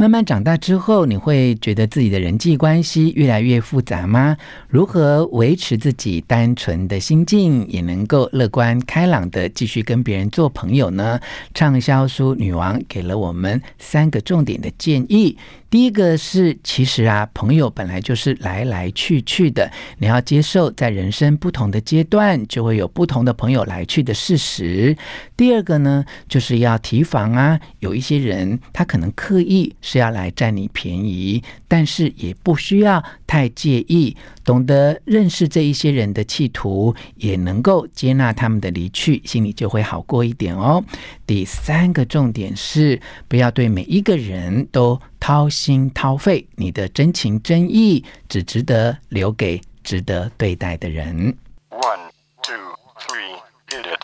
慢慢长大之后，你会觉得自己的人际关系越来越复杂吗？如何维持自己单纯的心境，也能够乐观开朗的继续跟别人做朋友呢？畅销书女王给了我们三个重点的建议。第一个是，其实啊，朋友本来就是来来去去的，你要接受在人生不同的阶段，就会有不同的朋友来去的事实。第二个呢，就是要提防啊，有一些人他可能刻意是要来占你便宜，但是也不需要太介意，懂得认识这一些人的企图，也能够接纳他们的离去，心里就会好过一点哦。第三个重点是，不要对每一个人都掏心掏肺，你的真情真意只值得留给值得对待的人。One, two, three, hit it.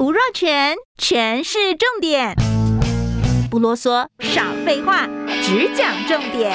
吴若权，全是重点，不啰嗦，少废话，只讲重点。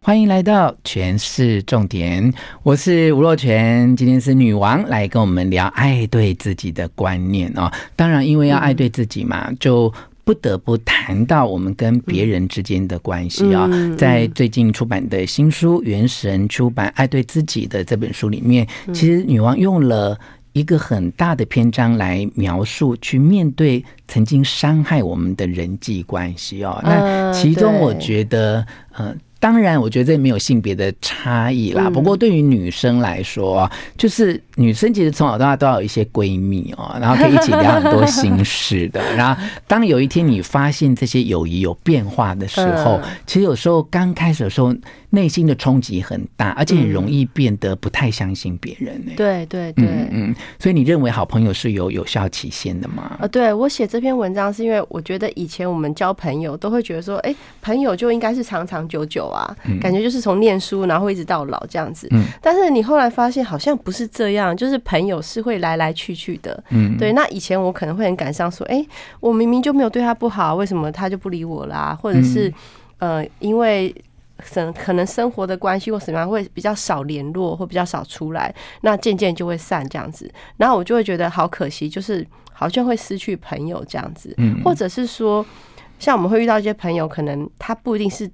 欢迎来到全是重点，我是吴若权，今天是女王来跟我们聊爱对自己的观念哦。当然，因为要爱对自己嘛，就不得不谈到我们跟别人之间的关系啊。在最近出版的新书《原神出版爱对自己的》这本书里面，其实女王用了一个很大的篇章来描述，去面对曾经伤害我们的人际关系哦。那其中我觉得，呃。当然，我觉得这没有性别的差异啦。不过，对于女生来说，就是女生其实从小到大都要有一些闺蜜哦，然后可以一起聊很多心事的。然后，当有一天你发现这些友谊有变化的时候，其实有时候刚开始的时候。内心的冲击很大，而且很容易变得不太相信别人呢。对对对，嗯嗯。所以你认为好朋友是有有效期限的吗？呃，对，我写这篇文章是因为我觉得以前我们交朋友都会觉得说，哎，朋友就应该是长长久久啊，感觉就是从念书然后一直到老这样子。嗯。但是你后来发现好像不是这样，就是朋友是会来来去去的。嗯。对，那以前我可能会很感伤，说，哎，我明明就没有对他不好，为什么他就不理我啦？或者是，呃，因为。生可能生活的关系或什么样会比较少联络或比较少出来，那渐渐就会散这样子。然后我就会觉得好可惜，就是好像会失去朋友这样子，或者是说，像我们会遇到一些朋友，可能他不一定是。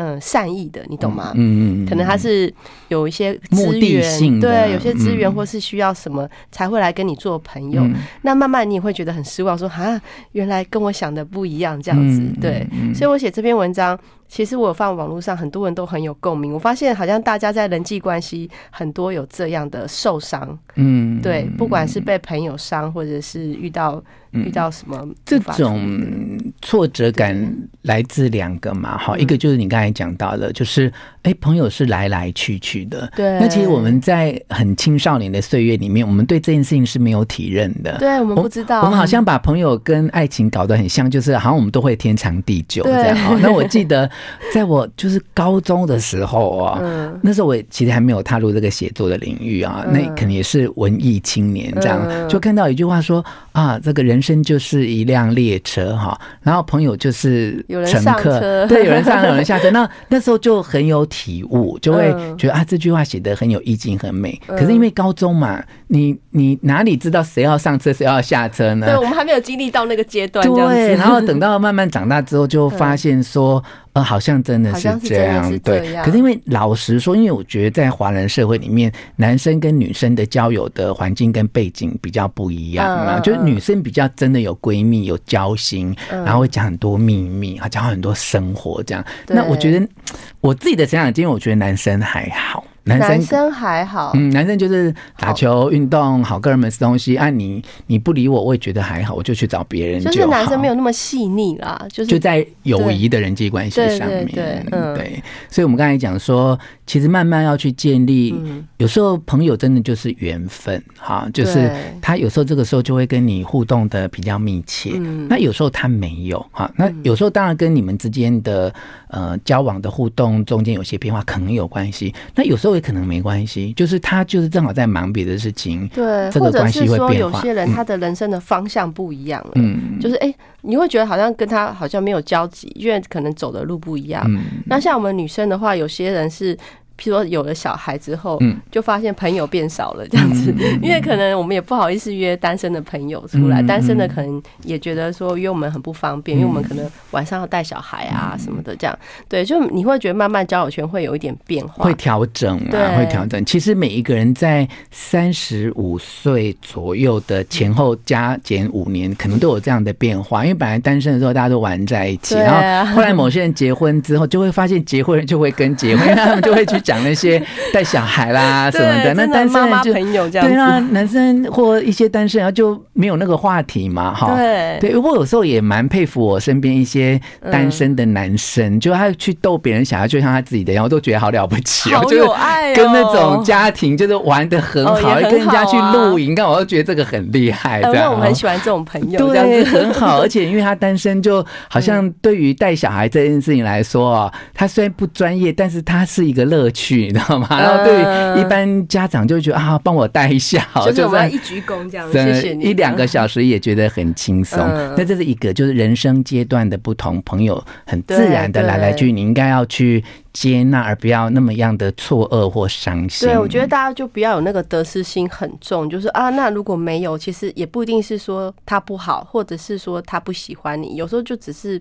嗯，善意的，你懂吗？嗯嗯，可能他是有一些资源，对，有些资源或是需要什么才会来跟你做朋友。那慢慢你也会觉得很失望，说啊，原来跟我想的不一样，这样子。对，所以我写这篇文章，其实我有放网络上，很多人都很有共鸣。我发现好像大家在人际关系很多有这样的受伤，嗯，对，不管是被朋友伤，或者是遇到。遇到什么这种挫折感来自两个嘛？好，一个就是你刚才讲到的，就是哎，朋友是来来去去的。对。那其实我们在很青少年的岁月里面，我们对这件事情是没有体认的。对，我们不知道。我们好像把朋友跟爱情搞得很像，就是好像我们都会天长地久这样。那我记得，在我就是高中的时候啊，那时候我其实还没有踏入这个写作的领域啊，那可能也是文艺青年这样，就看到一句话说啊，这个人。生就是一辆列车哈，然后朋友就是乘客，对，有人上，有人下车。那那时候就很有体悟，就会觉得啊，这句话写的很有意境，很美。可是因为高中嘛，你你哪里知道谁要上车，谁要下车呢？对，我们还没有经历到那个阶段。对，然后等到慢慢长大之后，就发现说。呃，好像真的是这样，对。可是因为老实说，因为我觉得在华人社会里面，男生跟女生的交友的环境跟背景比较不一样嘛，就是女生比较真的有闺蜜、有交心，然后会讲很多秘密，还，讲很多生活这样。那我觉得我自己的成长经验，我觉得男生还好。男生男生还好，嗯，男生就是打球、运动、好个人们吃东西。按、啊、你你不理我，我也觉得还好，我就去找别人就是男生没有那么细腻啦，就是就在友谊的人际关系上面，对，对，对，嗯、对。所以，我们刚才讲说，其实慢慢要去建立，嗯、有时候朋友真的就是缘分，哈，就是他有时候这个时候就会跟你互动的比较密切，嗯、那有时候他没有，哈，那有时候当然跟你们之间的呃交往的互动中间有些变化可能有关系，那有时候也可能没关系，就是他就是正好在忙别的事情，对，这个关系会变化。或者是说有些人他的人生的方向不一样了，嗯，就是哎、欸，你会觉得好像跟他好像没有交集，因为可能走的路不一样。嗯，那像我们女生的话，有些人是。譬如说有了小孩之后，就发现朋友变少了这样子，因为可能我们也不好意思约单身的朋友出来，单身的可能也觉得说约我们很不方便，因为我们可能晚上要带小孩啊什么的，这样。对，就你会觉得慢慢交友圈会有一点变化，会调整啊，会调整。其实每一个人在三十五岁左右的前后加减五年，可能都有这样的变化，因为本来单身的时候大家都玩在一起，然后后来某些人结婚之后，就会发现结婚人就会跟结婚，他们就会去。讲那些 带小孩啦什么的，那单身人就朋友这样对啊，男生或一些单身人就没有那个话题嘛，哈。对对，我有时候也蛮佩服我身边一些单身的男生，就他去逗别人小孩，就像他自己的，然后都觉得好了不起，好有爱，跟那种家庭就是玩的很好，跟人家去露营，看我都觉得这个很厉害。这样，我很喜欢这种朋友，对，很好。而且因为他单身，就好像对于带小孩这件事情来说啊，他虽然不专业，但是他是一个乐趣。去，你知道吗？然后对于一般家长就觉得啊，帮我带一下，就是我们一鞠躬这样，谢谢你。一两个小时也觉得很轻松。那这是一个，就是人生阶段的不同，朋友很自然的来来去，你应该要去接纳，而不要那么样的错愕或伤心。对，我觉得大家就不要有那个得失心很重，就是啊，那如果没有，其实也不一定是说他不好，或者是说他不喜欢你，有时候就只是。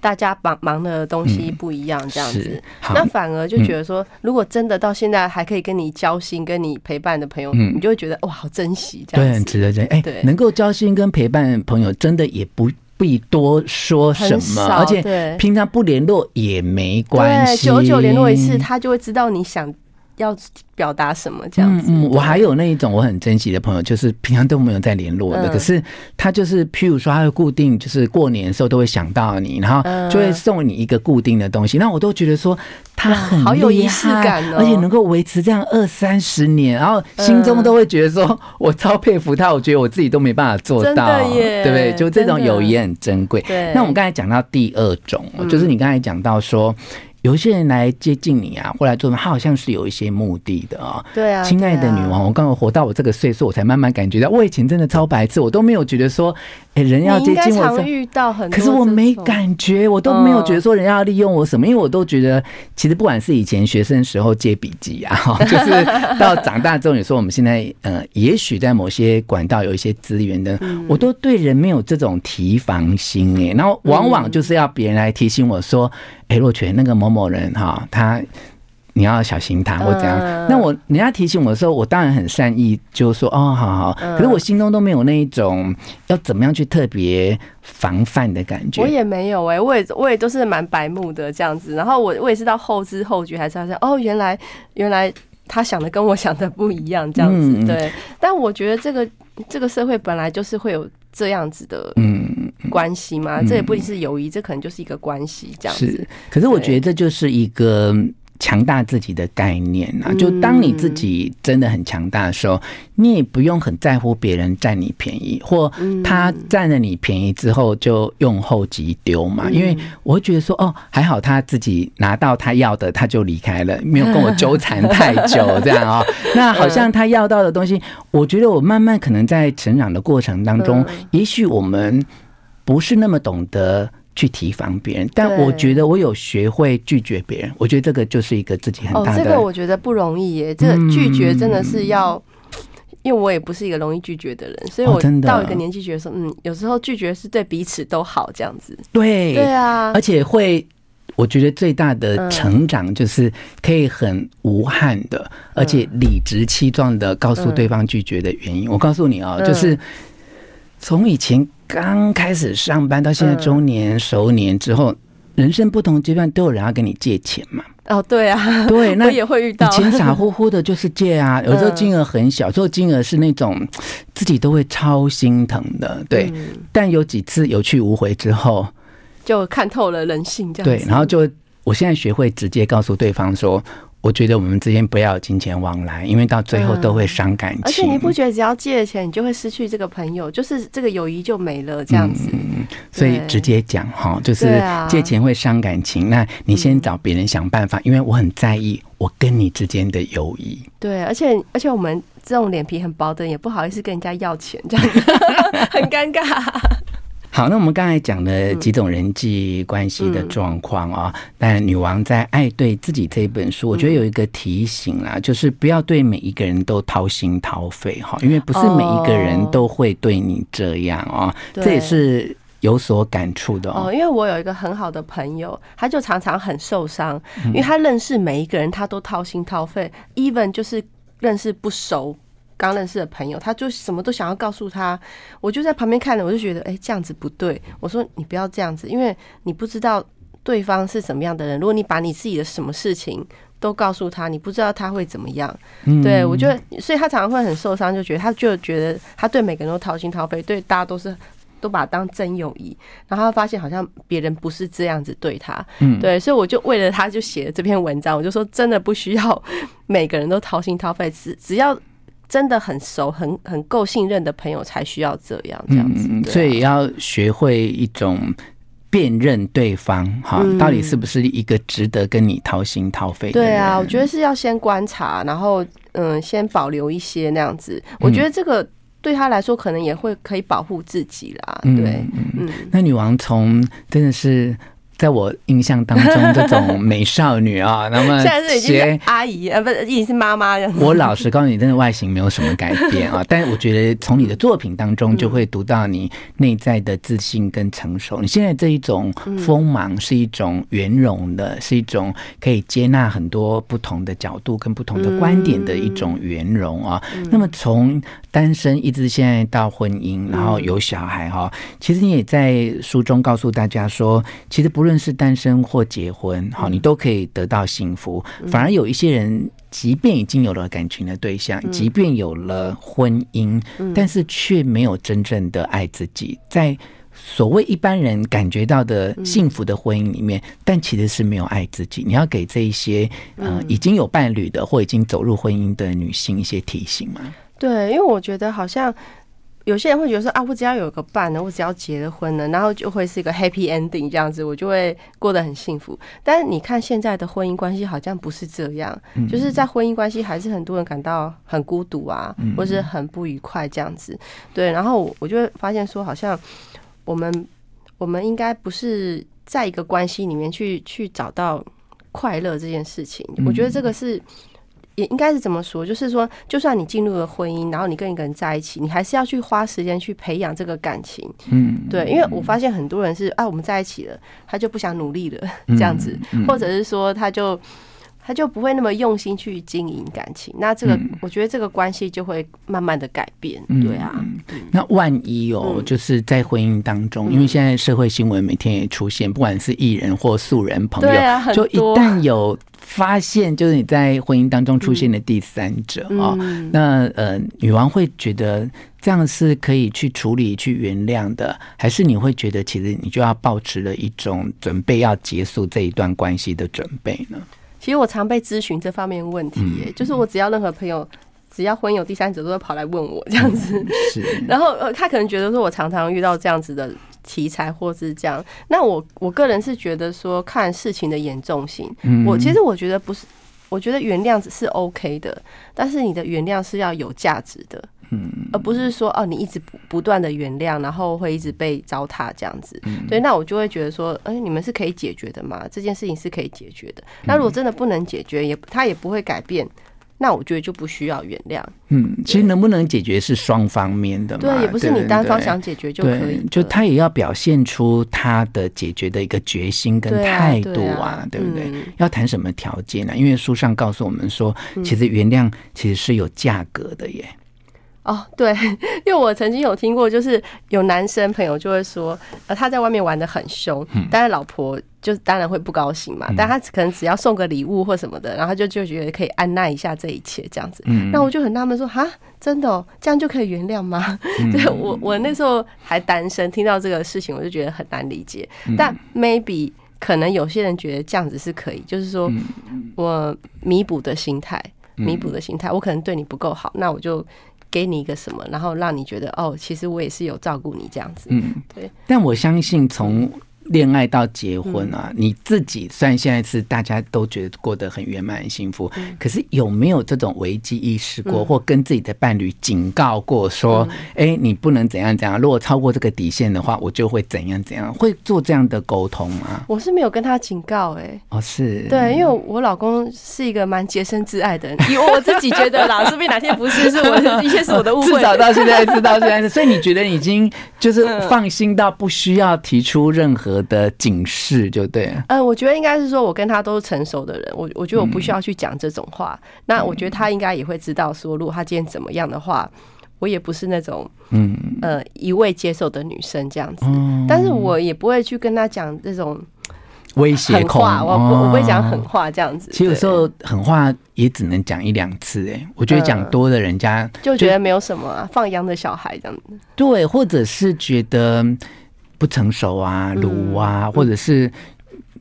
大家忙忙的东西不一样，这样子，那反而就觉得说，如果真的到现在还可以跟你交心、跟你陪伴的朋友，你就会觉得哇，好珍惜，这样子，对，很值得珍惜。哎，对，能够交心跟陪伴朋友，真的也不必多说什么，而且平常不联络也没关系，久久联络一次，他就会知道你想。要表达什么这样子？嗯，我还有那一种我很珍惜的朋友，就是平常都没有在联络的，可是他就是，譬如说，他会固定，就是过年的时候都会想到你，然后就会送你一个固定的东西。那我都觉得说他很好有仪式感，而且能够维持这样二三十年，然后心中都会觉得说我超佩服他，我觉得我自己都没办法做到，对不对？就这种友谊很珍贵。对，那我们刚才讲到第二种，就是你刚才讲到说。有一些人来接近你啊，或来做，他好像是有一些目的的啊。对啊，亲爱的女王，我刚刚活到我这个岁数，我才慢慢感觉到，我以前真的超白痴，我都没有觉得说，哎，人要接近我，常遇到很多，可是我没感觉，我都没有觉得说人家要利用我什么，因为我都觉得，其实不管是以前学生时候借笔记啊，就是到长大之后，你说我们现在呃，也许在某些管道有一些资源的，我都对人没有这种提防心哎，然后往往就是要别人来提醒我说。哎若泉那个某某人哈，他你要小心他或怎样。那我人家提醒我的时候，我当然很善意，就说哦，好好。可是我心中都没有那一种要怎么样去特别防范的感觉。我也没有哎，我也我也都是蛮白目的这样子。然后我我也是到后知后觉，还是好像哦，原来原来他想的跟我想的不一样这样子。对，但我觉得这个这个社会本来就是会有这样子的嗯关系嘛，这也不一定是友谊，这可能就是一个关系这样子。是，可是我觉得这就是一个。强大自己的概念啊，就当你自己真的很强大的时候，你也不用很在乎别人占你便宜，或他占了你便宜之后就用后即丢嘛。因为我会觉得说，哦，还好他自己拿到他要的，他就离开了，没有跟我纠缠太久，这样哦。那好像他要到的东西，我觉得我慢慢可能在成长的过程当中，也许我们不是那么懂得。去提防别人，但我觉得我有学会拒绝别人。我觉得这个就是一个自己很大的。哦，这个我觉得不容易耶。这个拒绝真的是要，因为我也不是一个容易拒绝的人，所以我到一个年纪觉得说，嗯，有时候拒绝是对彼此都好，这样子。对，对啊。而且会，我觉得最大的成长就是可以很无憾的，而且理直气壮的告诉对方拒绝的原因。我告诉你哦，就是从以前。刚开始上班到现在中年、熟年之后，人生不同阶段都有人要跟你借钱嘛。哦，对啊，对，那也会遇到。以前傻乎乎的，就是借啊，有时候金额很小，有时候金额是那种自己都会超心疼的，对。嗯、但有几次有去无回之后，就看透了人性，这样对。然后就，我现在学会直接告诉对方说。我觉得我们之间不要有金钱往来，因为到最后都会伤感情。而且你不觉得只要借了钱，你就会失去这个朋友，就是这个友谊就没了这样子。嗯，所以直接讲哈，就是借钱会伤感情。那你先找别人想办法，因为我很在意我跟你之间的友谊。对，而且而且我们这种脸皮很薄的，也不好意思跟人家要钱，这样子 很尴尬。好，那我们刚才讲了几种人际关系的状况啊，嗯、但女王在《爱对自己》这一本书，我觉得有一个提醒啦，嗯、就是不要对每一个人都掏心掏肺哈，因为不是每一个人都会对你这样啊，哦、这也是有所感触的哦，哦。因为我有一个很好的朋友，他就常常很受伤，因为他认识每一个人，他都掏心掏肺，even 就是认识不熟。刚认识的朋友，他就什么都想要告诉他，我就在旁边看着，我就觉得，哎，这样子不对。我说你不要这样子，因为你不知道对方是什么样的人。如果你把你自己的什么事情都告诉他，你不知道他会怎么样。嗯、对我觉得，所以他常常会很受伤，就觉得他就觉得他对每个人都掏心掏肺，对大家都是都把他当真友谊。然后他发现好像别人不是这样子对他。嗯，对，所以我就为了他就写了这篇文章。我就说，真的不需要每个人都掏心掏肺，只只要。真的很熟、很很够信任的朋友才需要这样这样子，嗯，所以要学会一种辨认对方哈，嗯、到底是不是一个值得跟你掏心掏肺。对啊，我觉得是要先观察，然后嗯，先保留一些那样子。我觉得这个对他来说，可能也会可以保护自己啦。对，嗯，嗯，那女王从真的是。在我印象当中，这种美少女啊，那么现在是已经是阿姨啊，不是已经是妈妈了。我老实告诉你，真的外形没有什么改变啊，但是我觉得从你的作品当中就会读到你内在的自信跟成熟。你现在这一种锋芒是一种圆融的，是一种可以接纳很多不同的角度跟不同的观点的一种圆融啊。那么从单身一直现在到婚姻，然后有小孩哈，其实你也在书中告诉大家说，其实不论。无论是单身或结婚，好，你都可以得到幸福。反而有一些人，即便已经有了感情的对象，即便有了婚姻，但是却没有真正的爱自己。在所谓一般人感觉到的幸福的婚姻里面，但其实是没有爱自己。你要给这一些呃已经有伴侣的或已经走入婚姻的女性一些提醒吗？对，因为我觉得好像。有些人会觉得说啊，我只要有个伴呢，我只要结了婚了，然后就会是一个 happy ending 这样子，我就会过得很幸福。但是你看现在的婚姻关系好像不是这样，就是在婚姻关系还是很多人感到很孤独啊，或是很不愉快这样子。对，然后我就会发现说，好像我们我们应该不是在一个关系里面去去找到快乐这件事情。我觉得这个是。也应该是怎么说？就是说，就算你进入了婚姻，然后你跟一个人在一起，你还是要去花时间去培养这个感情。嗯，对，因为我发现很多人是啊，我们在一起了，他就不想努力了，这样子，或者是说，他就他就不会那么用心去经营感情。那这个，我觉得这个关系就会慢慢的改变。对啊，那万一哦，就是在婚姻当中，因为现在社会新闻每天也出现，不管是艺人或素人朋友，就一旦有。发现就是你在婚姻当中出现的第三者啊，那呃，女王会觉得这样是可以去处理、去原谅的，还是你会觉得其实你就要保持了一种准备要结束这一段关系的准备呢？其实我常被咨询这方面问题，耶，就是我只要任何朋友只要婚有第三者，都会跑来问我这样子，是，然后呃，他可能觉得说我常常遇到这样子的。题材或是这样，那我我个人是觉得说，看事情的严重性。我其实我觉得不是，我觉得原谅是 OK 的，但是你的原谅是要有价值的，而不是说哦，你一直不不断的原谅，然后会一直被糟蹋这样子。对，那我就会觉得说，哎，你们是可以解决的嘛？这件事情是可以解决的。那如果真的不能解决，也他也不会改变。那我觉得就不需要原谅。嗯，其实能不能解决是双方面的嘛，对，也不是你单方想解决就可以。对，就他也要表现出他的解决的一个决心跟态度啊，对不对？要谈什么条件呢？因为书上告诉我们说，其实原谅其实是有价格的耶。哦，对，因为我曾经有听过，就是有男生朋友就会说，呃，他在外面玩的很凶，嗯、但是老婆就当然会不高兴嘛。嗯、但他可能只要送个礼物或什么的，然后就就觉得可以按捺一下这一切这样子。嗯，那我就很纳闷说，哈，真的哦，这样就可以原谅吗？嗯、对我，我那时候还单身，听到这个事情，我就觉得很难理解。嗯、但 maybe 可能有些人觉得这样子是可以，就是说我弥补的心态，弥补的心态，我可能对你不够好，那我就。给你一个什么，然后让你觉得哦，其实我也是有照顾你这样子。嗯，对。但我相信从。恋爱到结婚啊，你自己虽然现在是大家都觉得过得很圆满、很幸福，可是有没有这种危机意识过，或跟自己的伴侣警告过，说：“哎，你不能怎样怎样，如果超过这个底线的话，我就会怎样怎样。”会做这样的沟通吗？我是没有跟他警告，哎，哦，是对，因为我老公是一个蛮洁身自爱的人，因为我自己觉得啦，说不定哪天不是，是我的一切是我的误会。至少到现在，直到现在，所以你觉得已经就是放心到不需要提出任何。的警示就对，呃，我觉得应该是说，我跟他都是成熟的人，我我觉得我不需要去讲这种话。嗯、那我觉得他应该也会知道，说如果他今天怎么样的话，我也不是那种嗯呃一味接受的女生这样子。嗯、但是我也不会去跟他讲这种威胁话，我不我不会讲狠话这样子。其实有时候狠话也只能讲一两次，哎，我觉得讲多的人家就觉得没有什么、啊、放羊的小孩这样子。对，或者是觉得。不成熟啊，鲁啊，嗯、或者是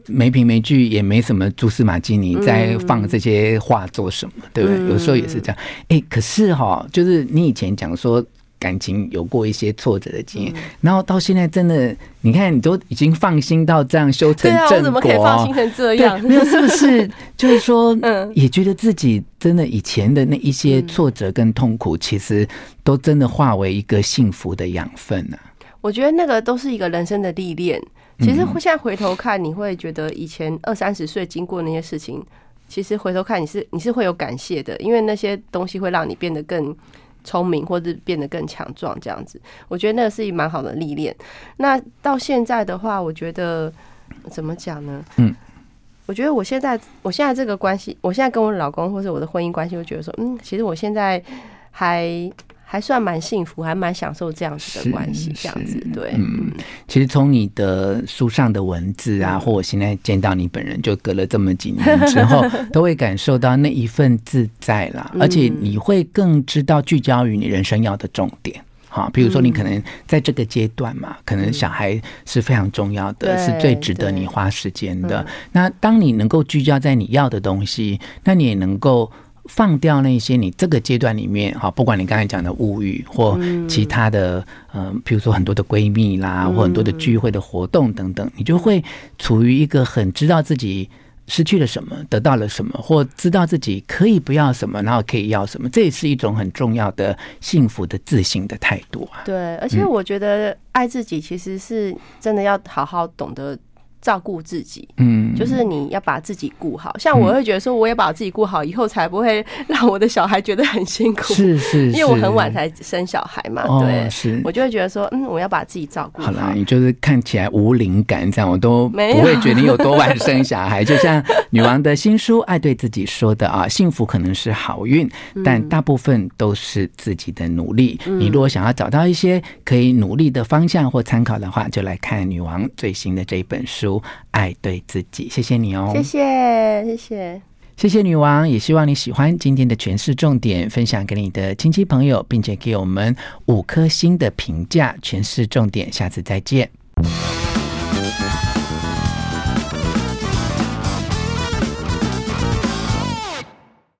没凭没据，也没什么蛛丝马迹，你在放这些话做什么？嗯、对不对？有时候也是这样。哎、欸，可是哈，就是你以前讲说感情有过一些挫折的经验，嗯、然后到现在真的，你看你都已经放心到这样修成正果，对啊，我怎么可以放心成这样？没有，是不是？就是说，嗯，也觉得自己真的以前的那一些挫折跟痛苦，其实都真的化为一个幸福的养分呢、啊。我觉得那个都是一个人生的历练。其实现在回头看，你会觉得以前二三十岁经过那些事情，其实回头看你是你是会有感谢的，因为那些东西会让你变得更聪明，或者变得更强壮。这样子，我觉得那个是一蛮好的历练。那到现在的话，我觉得怎么讲呢？嗯，我觉得我现在我现在这个关系，我现在跟我老公或者我的婚姻关系，我觉得说，嗯，其实我现在还。还算蛮幸福，还蛮享受这样子的关系，这样子对。嗯，其实从你的书上的文字啊，或我现在见到你本人，就隔了这么几年之后，都会感受到那一份自在啦。而且你会更知道聚焦于你人生要的重点。好，比如说你可能在这个阶段嘛，可能小孩是非常重要的，是最值得你花时间的。那当你能够聚焦在你要的东西，那你也能够。放掉那些你这个阶段里面哈，不管你刚才讲的物欲或其他的，嗯，比如说很多的闺蜜啦，或很多的聚会的活动等等，你就会处于一个很知道自己失去了什么，得到了什么，或知道自己可以不要什么，然后可以要什么，这也是一种很重要的幸福的自信的态度啊。对，而且我觉得爱自己其实是真的要好好懂得。照顾自己，嗯，就是你要把自己顾好。像我会觉得说，我也把我自己顾好，以后才不会让我的小孩觉得很辛苦。是是，因为我很晚才生小孩嘛，对，是。我就会觉得说，嗯，我要把自己照顾好。好了，你就是看起来无灵感，这样我都不会觉得你有多晚生小孩。就像女王的新书《爱对自己》说的啊，幸福可能是好运，但大部分都是自己的努力。你如果想要找到一些可以努力的方向或参考的话，就来看女王最新的这一本书。爱对自己，谢谢你哦，谢谢谢谢谢谢女王，也希望你喜欢今天的诠释重点，分享给你的亲戚朋友，并且给我们五颗星的评价。诠释重点，下次再见。